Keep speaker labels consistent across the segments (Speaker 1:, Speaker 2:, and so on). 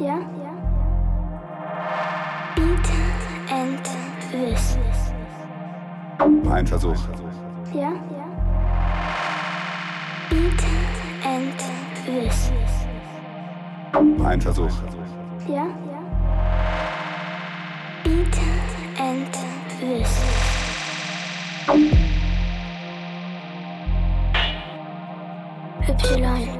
Speaker 1: Ja? Beat and Wiss.
Speaker 2: Ein Versuch.
Speaker 1: Ja? Beat and Wiss.
Speaker 2: Ein Versuch.
Speaker 1: Ja? Beat and Wiss. Y.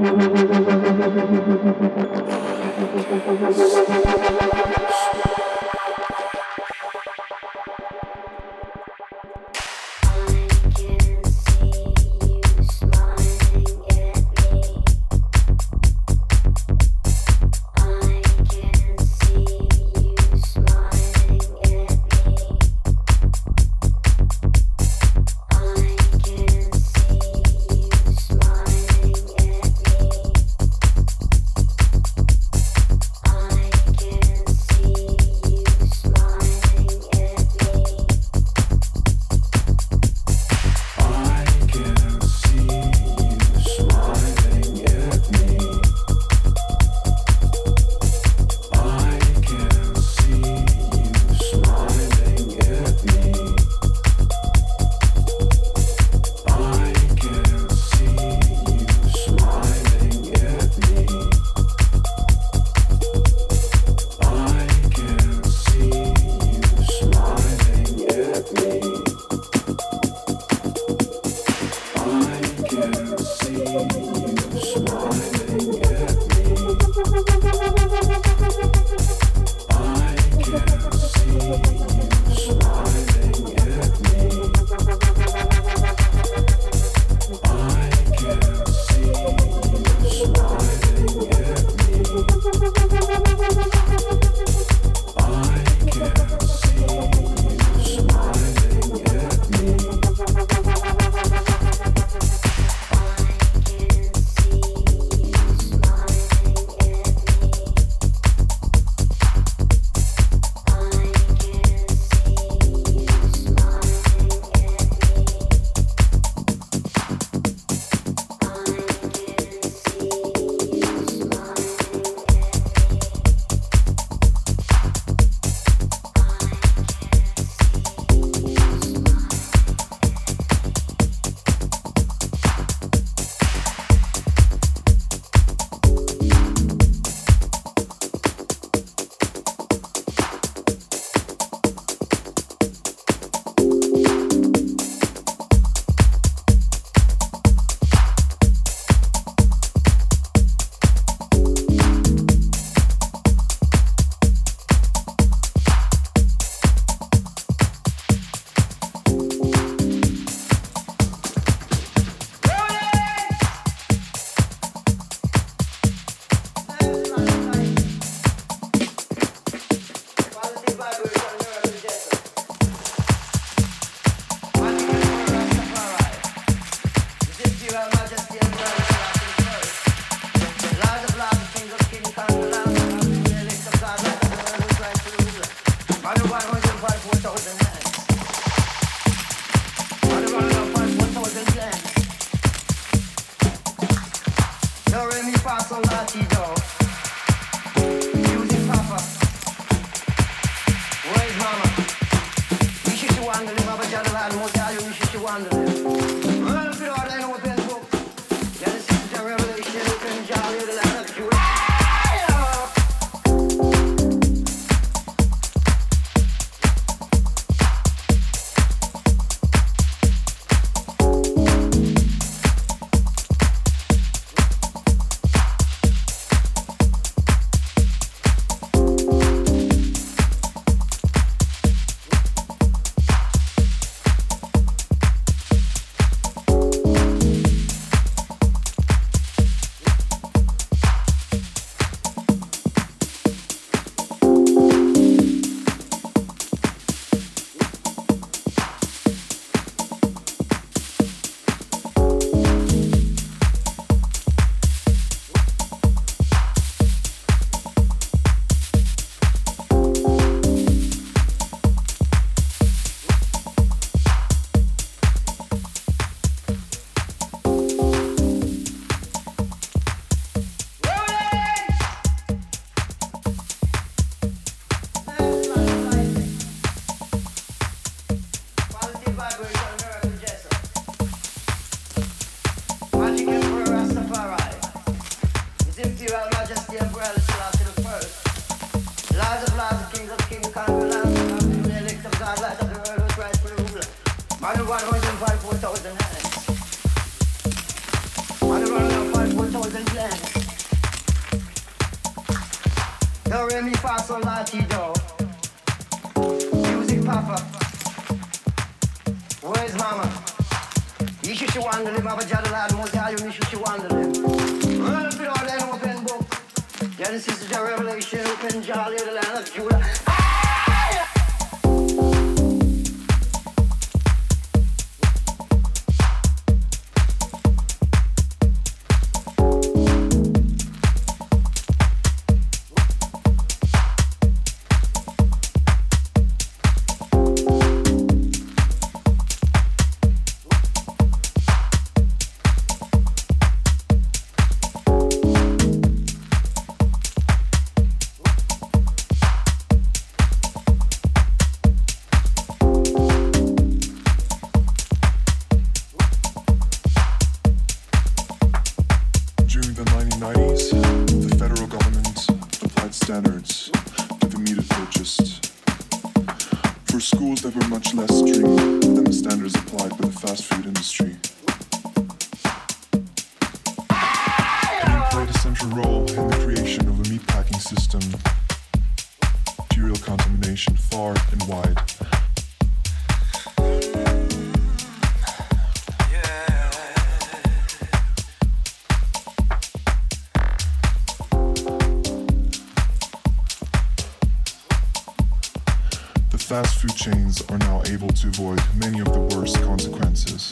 Speaker 3: fast food chains are now able to avoid many of the worst consequences.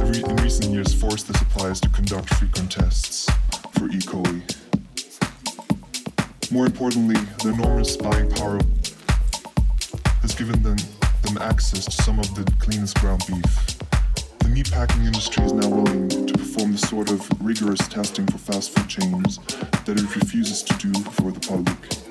Speaker 3: in recent years forced the suppliers to conduct frequent tests for E. coli. More importantly, the enormous buying power has given them, them access to some of the cleanest ground beef the meatpacking industry is now willing to perform the sort of rigorous testing for fast food chains that it refuses to do for the public.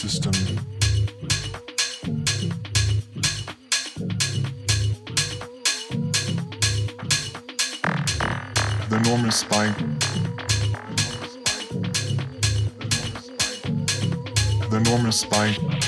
Speaker 3: system. The normal spike. The normal spike.